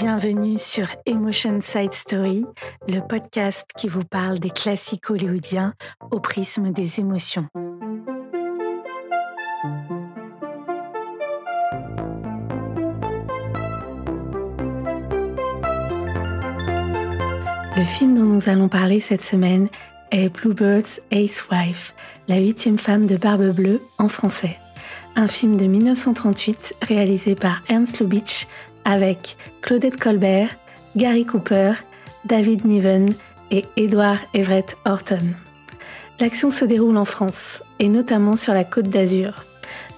Bienvenue sur Emotion Side Story, le podcast qui vous parle des classiques hollywoodiens au prisme des émotions. Le film dont nous allons parler cette semaine est Bluebird's Ace Wife, la huitième femme de Barbe Bleue en français. Un film de 1938 réalisé par Ernst Lubitsch avec Claudette Colbert, Gary Cooper, David Niven et Edward Everett Horton. L'action se déroule en France, et notamment sur la côte d'Azur.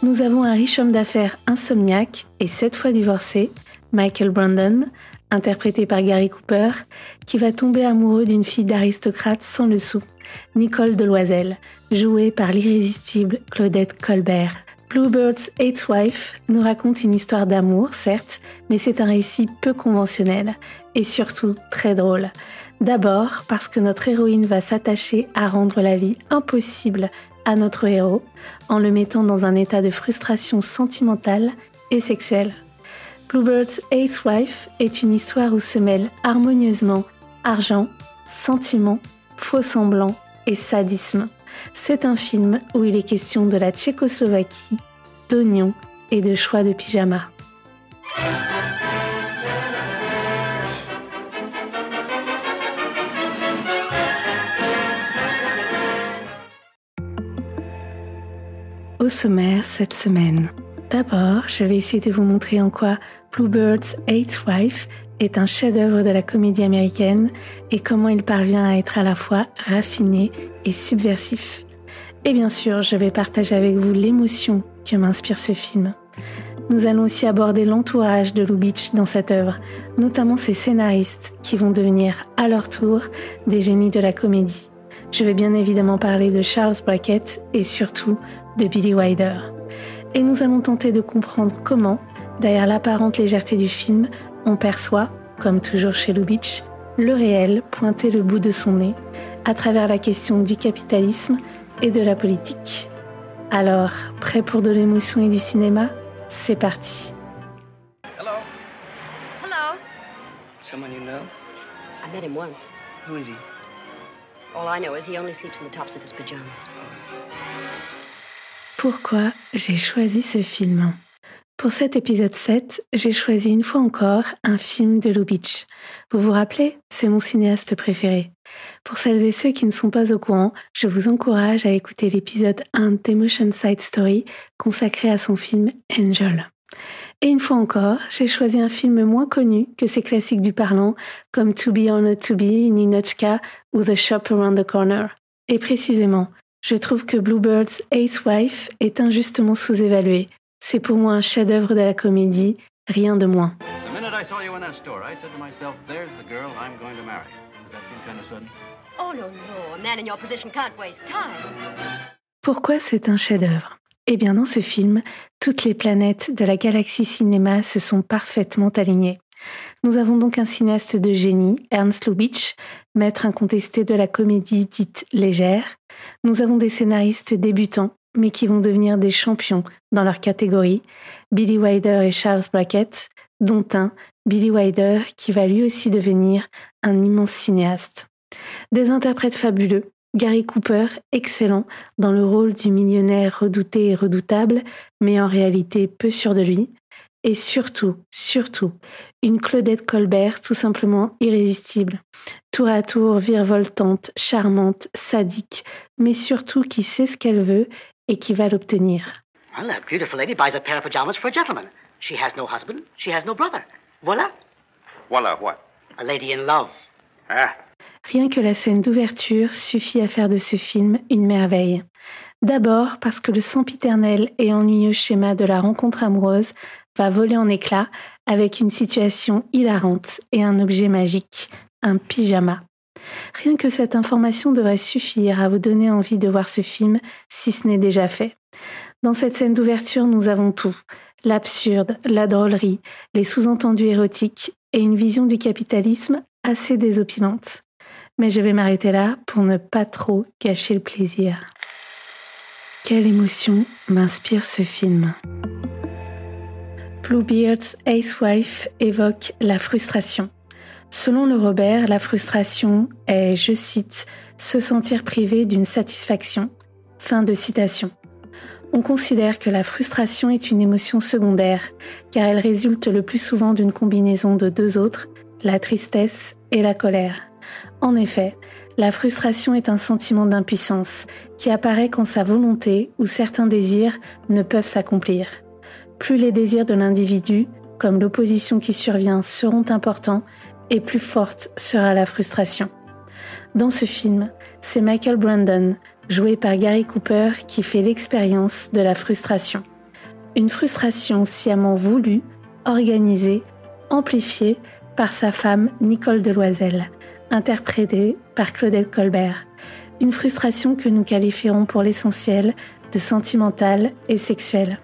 Nous avons un riche homme d'affaires insomniaque et sept fois divorcé, Michael Brandon, interprété par Gary Cooper, qui va tomber amoureux d'une fille d'aristocrate sans le sou, Nicole Deloiselle, jouée par l'irrésistible Claudette Colbert. Bluebird's Eighth Wife nous raconte une histoire d'amour, certes, mais c'est un récit peu conventionnel et surtout très drôle. D'abord parce que notre héroïne va s'attacher à rendre la vie impossible à notre héros en le mettant dans un état de frustration sentimentale et sexuelle. Bluebird's Eighth Wife est une histoire où se mêlent harmonieusement argent, sentiment, faux semblant et sadisme. C'est un film où il est question de la Tchécoslovaquie, d'oignons et de choix de pyjama. Au sommaire cette semaine. D'abord, je vais essayer de vous montrer en quoi Bluebird's Eighth Wife est un chef-d'œuvre de la comédie américaine et comment il parvient à être à la fois raffiné et subversif. Et bien sûr, je vais partager avec vous l'émotion que m'inspire ce film. Nous allons aussi aborder l'entourage de Lubitsch dans cette œuvre, notamment ses scénaristes qui vont devenir à leur tour des génies de la comédie. Je vais bien évidemment parler de Charles Brackett et surtout de Billy Wilder. Et nous allons tenter de comprendre comment, derrière l'apparente légèreté du film, on perçoit, comme toujours chez Lubitsch, le réel pointer le bout de son nez à travers la question du capitalisme et de la politique. Alors, prêt pour de l'émotion et du cinéma? C'est parti. Hello? Hello? Someone you know? I met him once. Who is he? All I know is he only sleeps in the tops of his pajamas. Pourquoi j'ai choisi ce film? Pour cet épisode 7, j'ai choisi une fois encore un film de Lubitsch. Vous vous rappelez? C'est mon cinéaste préféré. Pour celles et ceux qui ne sont pas au courant, je vous encourage à écouter l'épisode 1 d'Emotion Side Story consacré à son film Angel. Et une fois encore, j'ai choisi un film moins connu que ses classiques du parlant comme To Be or Not To Be, Ninochka ou The Shop Around the Corner. Et précisément, je trouve que Bluebird's Ace Wife est injustement sous-évalué c'est pour moi un chef-d'œuvre de la comédie, rien de moins. Pourquoi c'est un chef-d'œuvre? Eh bien, dans ce film, toutes les planètes de la galaxie cinéma se sont parfaitement alignées. Nous avons donc un cinéaste de génie, Ernst Lubitsch, maître incontesté de la comédie dite légère. Nous avons des scénaristes débutants, mais qui vont devenir des champions dans leur catégorie, Billy Wilder et Charles Brackett, dont un, Billy Wilder, qui va lui aussi devenir un immense cinéaste. Des interprètes fabuleux, Gary Cooper, excellent dans le rôle du millionnaire redouté et redoutable, mais en réalité peu sûr de lui, et surtout, surtout, une Claudette Colbert tout simplement irrésistible, tour à tour virevoltante, charmante, sadique, mais surtout qui sait ce qu'elle veut et qui va l'obtenir. Well, a beautiful lady buys a pair of pajamas for a gentleman. She has no husband, she has no brother. Voilà. Voilà what? A lady in love. Ah. Rien que la scène d'ouverture suffit à faire de ce film une merveille. D'abord parce que le sempiternel et ennuyeux schéma de la rencontre amoureuse va voler en éclats avec une situation hilarante et un objet magique, un pyjama. Rien que cette information devrait suffire à vous donner envie de voir ce film si ce n'est déjà fait. Dans cette scène d'ouverture, nous avons tout. L'absurde, la drôlerie, les sous-entendus érotiques et une vision du capitalisme assez désopilante. Mais je vais m'arrêter là pour ne pas trop gâcher le plaisir. Quelle émotion m'inspire ce film Bluebeard's Ace Wife évoque la frustration. Selon le Robert, la frustration est, je cite, se sentir privé d'une satisfaction. Fin de citation. On considère que la frustration est une émotion secondaire, car elle résulte le plus souvent d'une combinaison de deux autres, la tristesse et la colère. En effet, la frustration est un sentiment d'impuissance qui apparaît quand sa volonté ou certains désirs ne peuvent s'accomplir. Plus les désirs de l'individu, comme l'opposition qui survient, seront importants, et plus forte sera la frustration. Dans ce film, c'est Michael Brandon, joué par Gary Cooper, qui fait l'expérience de la frustration. Une frustration sciemment voulue, organisée, amplifiée par sa femme Nicole Deloiselle, interprétée par Claudette Colbert. Une frustration que nous qualifierons pour l'essentiel de sentimentale et sexuelle.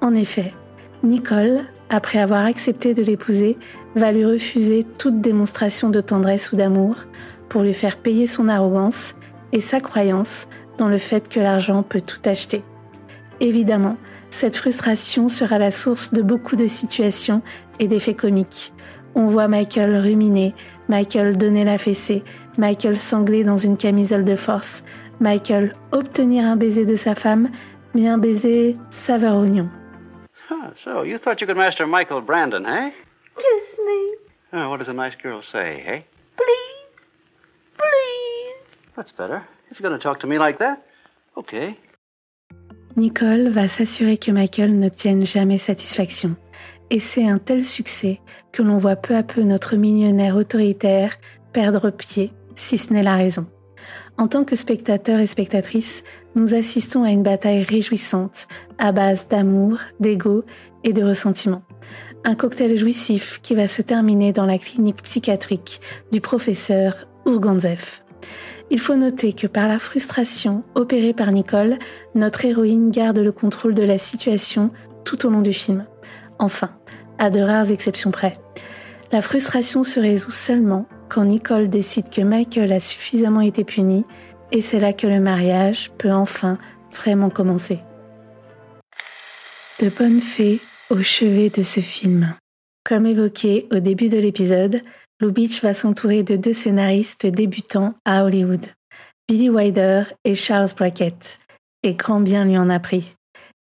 En effet, Nicole, après avoir accepté de l'épouser, va lui refuser toute démonstration de tendresse ou d'amour pour lui faire payer son arrogance et sa croyance dans le fait que l'argent peut tout acheter. Évidemment, cette frustration sera la source de beaucoup de situations et d'effets comiques. On voit Michael ruminer, Michael donner la fessée, Michael sangler dans une camisole de force, Michael obtenir un baiser de sa femme, mais un baiser saveur oignon. So, you thought you could master Michael Brandon, eh? Me, Oh, what does a nice girl say, eh? please. Please. That's better. If you're going to talk to me like that, okay. Nicole va s'assurer que Michael n'obtienne jamais satisfaction. Et c'est un tel succès que l'on voit peu à peu notre millionnaire autoritaire perdre pied, si ce n'est la raison. En tant que spectateurs et spectatrices, nous assistons à une bataille réjouissante, à base d'amour, d'ego et de ressentiment. Un cocktail jouissif qui va se terminer dans la clinique psychiatrique du professeur Urganzev. Il faut noter que par la frustration opérée par Nicole, notre héroïne garde le contrôle de la situation tout au long du film. Enfin, à de rares exceptions près. La frustration se résout seulement quand Nicole décide que Michael a suffisamment été puni et c'est là que le mariage peut enfin vraiment commencer. De bonnes fées au chevet de ce film. Comme évoqué au début de l'épisode, Lubitsch va s'entourer de deux scénaristes débutants à Hollywood, Billy Wilder et Charles Brackett, et grand bien lui en a pris,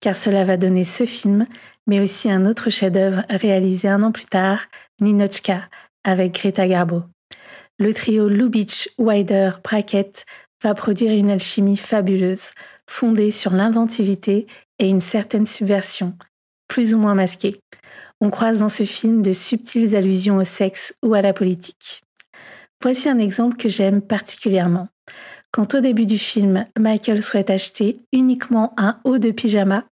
car cela va donner ce film, mais aussi un autre chef-d'œuvre réalisé un an plus tard, Ninochka, avec Greta Garbo. Le trio Lubitsch, Wilder, Brackett va produire une alchimie fabuleuse, fondée sur l'inventivité et une certaine subversion, plus ou moins masquée. On croise dans ce film de subtiles allusions au sexe ou à la politique. Voici un exemple que j'aime particulièrement. Quand au début du film, Michael souhaite acheter uniquement un haut de pyjama,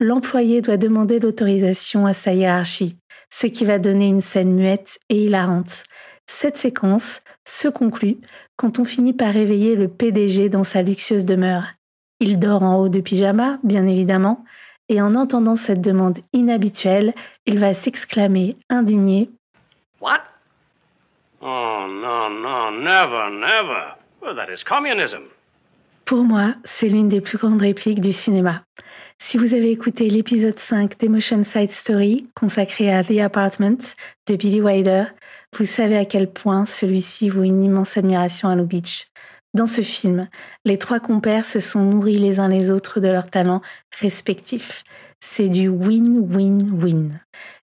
l'employé doit demander l'autorisation à sa hiérarchie, ce qui va donner une scène muette et hilarante. Cette séquence se conclut quand on finit par réveiller le PDG dans sa luxueuse demeure. Il dort en haut de pyjama, bien évidemment, et en entendant cette demande inhabituelle, il va s'exclamer, indigné What? Oh, no, no, never, never. Well, that is communism. Pour moi, c'est l'une des plus grandes répliques du cinéma. Si vous avez écouté l'épisode 5 d'Emotion Side Story, consacré à The Apartment de Billy Wilder, vous savez à quel point celui-ci vaut une immense admiration à Lubitsch. Dans ce film, les trois compères se sont nourris les uns les autres de leurs talents respectifs. C'est du win-win-win.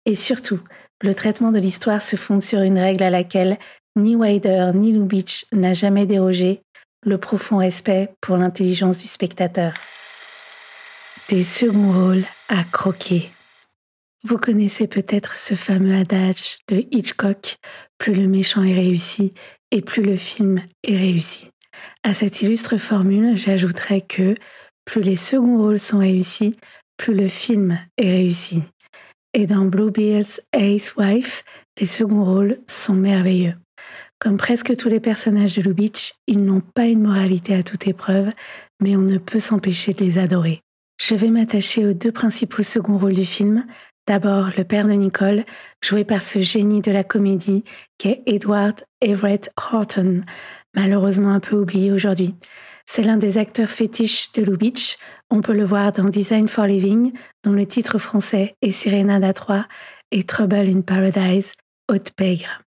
Et surtout, le traitement de l'histoire se fonde sur une règle à laquelle ni Wilder ni Lubitsch n'a jamais dérogé, le profond respect pour l'intelligence du spectateur. Des seconds rôles à croquer. Vous connaissez peut-être ce fameux adage de Hitchcock, plus le méchant est réussi et plus le film est réussi. À cette illustre formule, j'ajouterais que plus les seconds rôles sont réussis, plus le film est réussi. Et dans Bluebeard's Ace Wife, les seconds rôles sont merveilleux. Comme presque tous les personnages de Lubitsch, ils n'ont pas une moralité à toute épreuve, mais on ne peut s'empêcher de les adorer. Je vais m'attacher aux deux principaux seconds rôles du film. D'abord, le père de Nicole, joué par ce génie de la comédie qu'est Edward Everett Horton, malheureusement un peu oublié aujourd'hui. C'est l'un des acteurs fétiches de Lubitsch. On peut le voir dans Design for Living, dont le titre français est Serenade à 3 et Trouble in Paradise, Haute Pègre.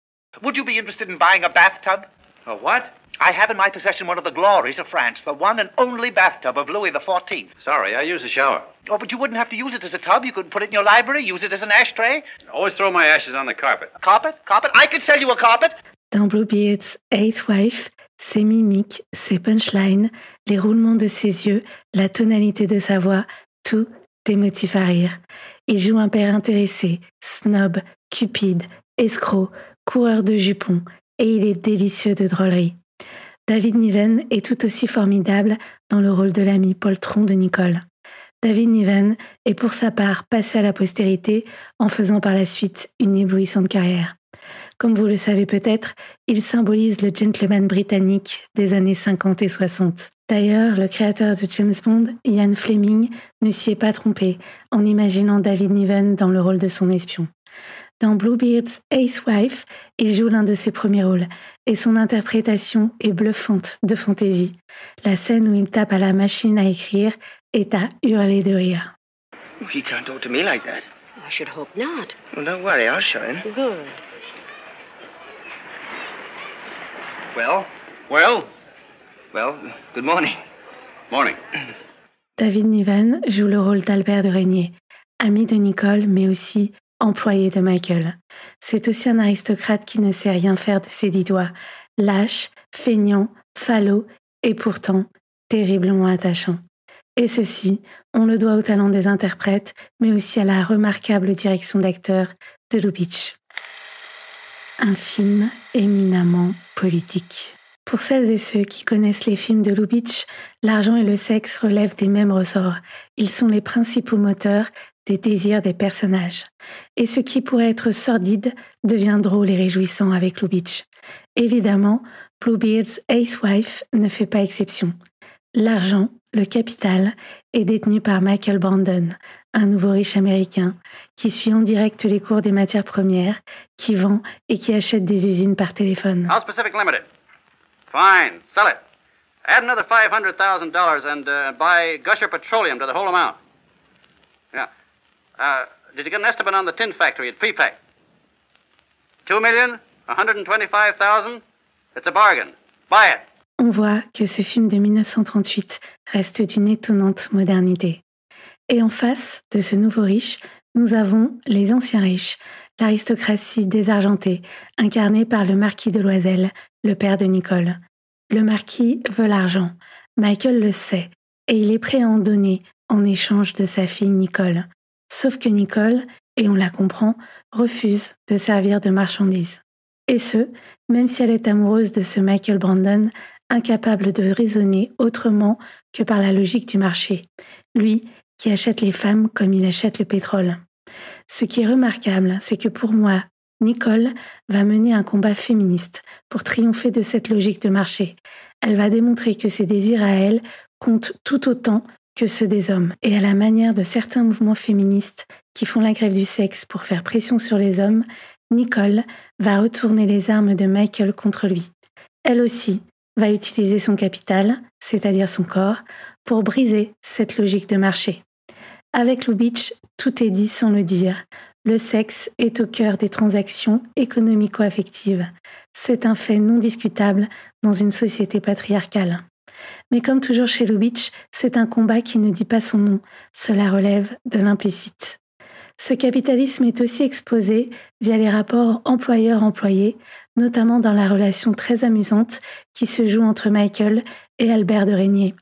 Would you be interested in buying a bathtub? A what? I have in my possession one of the glories of France, the one and only bathtub of Louis XIV. Sorry, I use a shower. Oh, but you wouldn't have to use it as a tub. You could put it in your library, use it as an ashtray. Always throw my ashes on the carpet. A carpet? Carpet? I could sell you a carpet. Dans Bluebeard's Eighth Wife, ses mimiques, ses punchlines, les roulements de ses yeux, la tonalité de sa voix, tout est motif à rire. Il joue un père intéressé, snob, cupide, escroc, coureur de jupons, et il est délicieux de drôlerie. David Niven est tout aussi formidable dans le rôle de l'ami poltron de Nicole. David Niven est pour sa part passé à la postérité en faisant par la suite une éblouissante carrière. Comme vous le savez peut-être, il symbolise le gentleman britannique des années 50 et 60. D'ailleurs, le créateur de James Bond, Ian Fleming, ne s'y est pas trompé en imaginant David Niven dans le rôle de son espion. Dans Bluebeard's Ace Wife, il joue l'un de ses premiers rôles, et son interprétation est bluffante de fantaisie. La scène où il tape à la machine à écrire est à hurler de rire. He can't talk to me like that. I should hope not. Well, don't worry, I'll show him. Good. Well, Well, well, good morning. morning. David Niven joue le rôle d'Albert de Régnier, ami de Nicole, mais aussi employé de Michael. C'est aussi un aristocrate qui ne sait rien faire de ses dix doigts, lâche, feignant, falot et pourtant terriblement attachant. Et ceci, on le doit au talent des interprètes, mais aussi à la remarquable direction d'acteur de Lubitsch. Un film éminemment politique. Pour celles et ceux qui connaissent les films de Lubitsch, l'argent et le sexe relèvent des mêmes ressorts. Ils sont les principaux moteurs des désirs des personnages. Et ce qui pourrait être sordide devient drôle et réjouissant avec Lubitsch. Évidemment, Bluebeard's Ace Wife ne fait pas exception. L'argent, le capital, est détenu par Michael Brandon, un nouveau riche américain, qui suit en direct les cours des matières premières, qui vend et qui achète des usines par téléphone. Fine. Sell it. Add another $500,000 and uh, buy Gusher Petroleum to the whole amount. Yeah. Uh, did you get an estimate on the tin factory at? Two million? $125,000? It's a bargain. Buy it. On voit que ce film de 1938 reste d'une étonnante modernité. Et en face de ce nouveau riche, nous avons les anciens riches, l'aristocratie désargentée, incarnée par le marquis de Loisel, le père de Nicole. Le marquis veut l'argent, Michael le sait, et il est prêt à en donner en échange de sa fille Nicole. Sauf que Nicole, et on la comprend, refuse de servir de marchandise. Et ce, même si elle est amoureuse de ce Michael Brandon, incapable de raisonner autrement que par la logique du marché, lui qui achète les femmes comme il achète le pétrole. Ce qui est remarquable, c'est que pour moi, Nicole va mener un combat féministe pour triompher de cette logique de marché. Elle va démontrer que ses désirs à elle comptent tout autant que ceux des hommes. Et à la manière de certains mouvements féministes qui font la grève du sexe pour faire pression sur les hommes, Nicole va retourner les armes de Michael contre lui. Elle aussi va utiliser son capital, c'est-à-dire son corps, pour briser cette logique de marché. Avec Lubitsch, tout est dit sans le dire. Le sexe est au cœur des transactions économico-affectives. C'est un fait non discutable dans une société patriarcale. Mais comme toujours chez Lubitsch, c'est un combat qui ne dit pas son nom, cela relève de l'implicite. Ce capitalisme est aussi exposé via les rapports employeur-employé, notamment dans la relation très amusante qui se joue entre Michael et Albert de Régnier.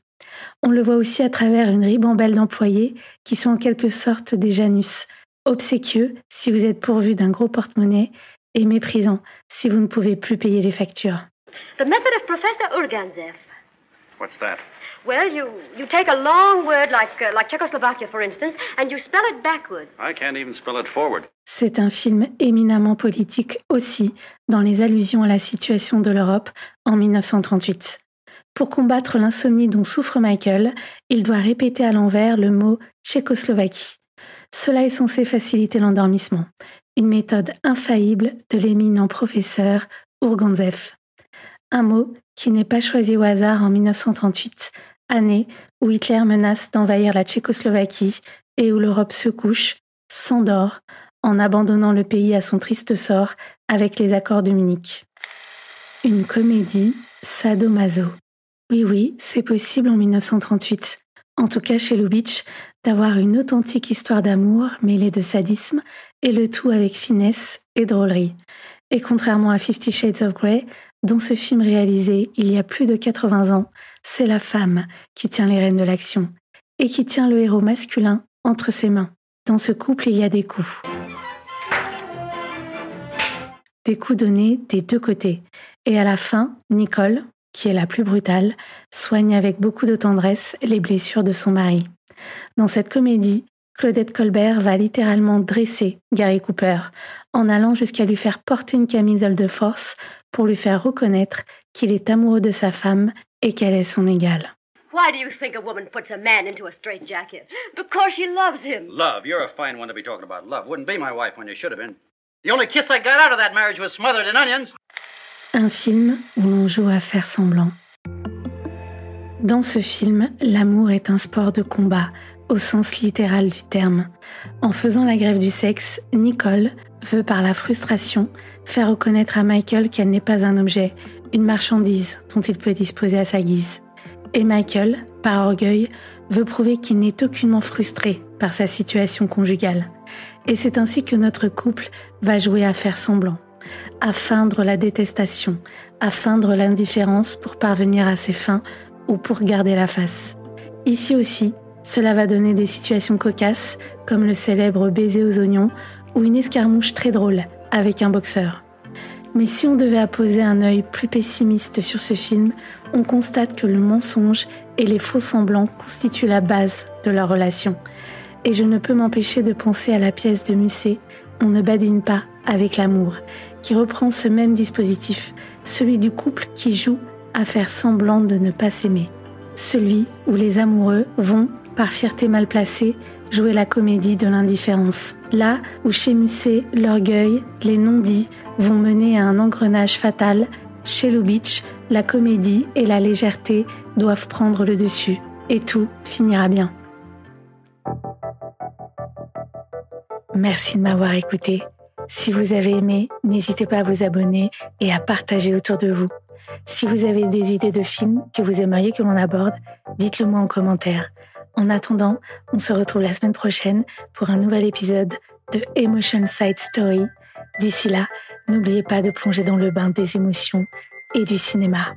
On le voit aussi à travers une ribambelle d'employés qui sont en quelque sorte des Janus, obséquieux si vous êtes pourvu d'un gros porte-monnaie et méprisant si vous ne pouvez plus payer les factures. The method of Professor Urganzev. What's that? Well, you, you take a long word like, uh, like Czechoslovakia, for instance, and you spell it backwards. I can't even spell it forward. C'est un film éminemment politique aussi dans les allusions à la situation de l'Europe en 1938. Pour combattre l'insomnie dont souffre Michael, il doit répéter à l'envers le mot Tchécoslovaquie. Cela est censé faciliter l'endormissement, une méthode infaillible de l'éminent professeur Urganzev. Un mot qui n'est pas choisi au hasard en 1938, année où Hitler menace d'envahir la Tchécoslovaquie et où l'Europe se couche, s'endort, en abandonnant le pays à son triste sort avec les accords de Munich. Une comédie sadomaso. Oui, oui, c'est possible en 1938. En tout cas chez Lubitsch, d'avoir une authentique histoire d'amour mêlée de sadisme et le tout avec finesse et drôlerie. Et contrairement à Fifty Shades of Grey, dont ce film réalisé il y a plus de 80 ans, c'est la femme qui tient les rênes de l'action et qui tient le héros masculin entre ses mains. Dans ce couple, il y a des coups. Des coups donnés des deux côtés. Et à la fin, Nicole, qui est la plus brutale, soigne avec beaucoup de tendresse les blessures de son mari. Dans cette comédie, Claudette Colbert va littéralement dresser Gary Cooper, en allant jusqu'à lui faire porter une camisole de force pour lui faire reconnaître qu'il est amoureux de sa femme et qu'elle est son égale. Why do you think a woman puts a man into a straitjacket? Because she loves him. Love, you're a fine one to be talking about love. Wouldn't be my wife when you should have been. The only kiss I got out of that marriage was smothered in onions. Un film où l'on joue à faire semblant. Dans ce film, l'amour est un sport de combat, au sens littéral du terme. En faisant la grève du sexe, Nicole veut par la frustration faire reconnaître à Michael qu'elle n'est pas un objet, une marchandise dont il peut disposer à sa guise. Et Michael, par orgueil, veut prouver qu'il n'est aucunement frustré par sa situation conjugale. Et c'est ainsi que notre couple va jouer à faire semblant, à feindre la détestation, à feindre l'indifférence pour parvenir à ses fins ou pour garder la face. Ici aussi, cela va donner des situations cocasses, comme le célèbre baiser aux oignons ou une escarmouche très drôle avec un boxeur. Mais si on devait apposer un œil plus pessimiste sur ce film, on constate que le mensonge et les faux semblants constituent la base de leur relation. Et je ne peux m'empêcher de penser à la pièce de Musset, On ne badine pas avec l'amour, qui reprend ce même dispositif, celui du couple qui joue à faire semblant de ne pas s'aimer. Celui où les amoureux vont, par fierté mal placée, jouer la comédie de l'indifférence. Là où chez Musset, l'orgueil, les non-dits vont mener à un engrenage fatal, chez Lubitsch, la comédie et la légèreté doivent prendre le dessus. Et tout finira bien. Merci de m'avoir écouté. Si vous avez aimé, n'hésitez pas à vous abonner et à partager autour de vous. Si vous avez des idées de films que vous aimeriez que l'on aborde, dites-le moi en commentaire. En attendant, on se retrouve la semaine prochaine pour un nouvel épisode de Emotion Side Story. D'ici là, n'oubliez pas de plonger dans le bain des émotions et du cinéma.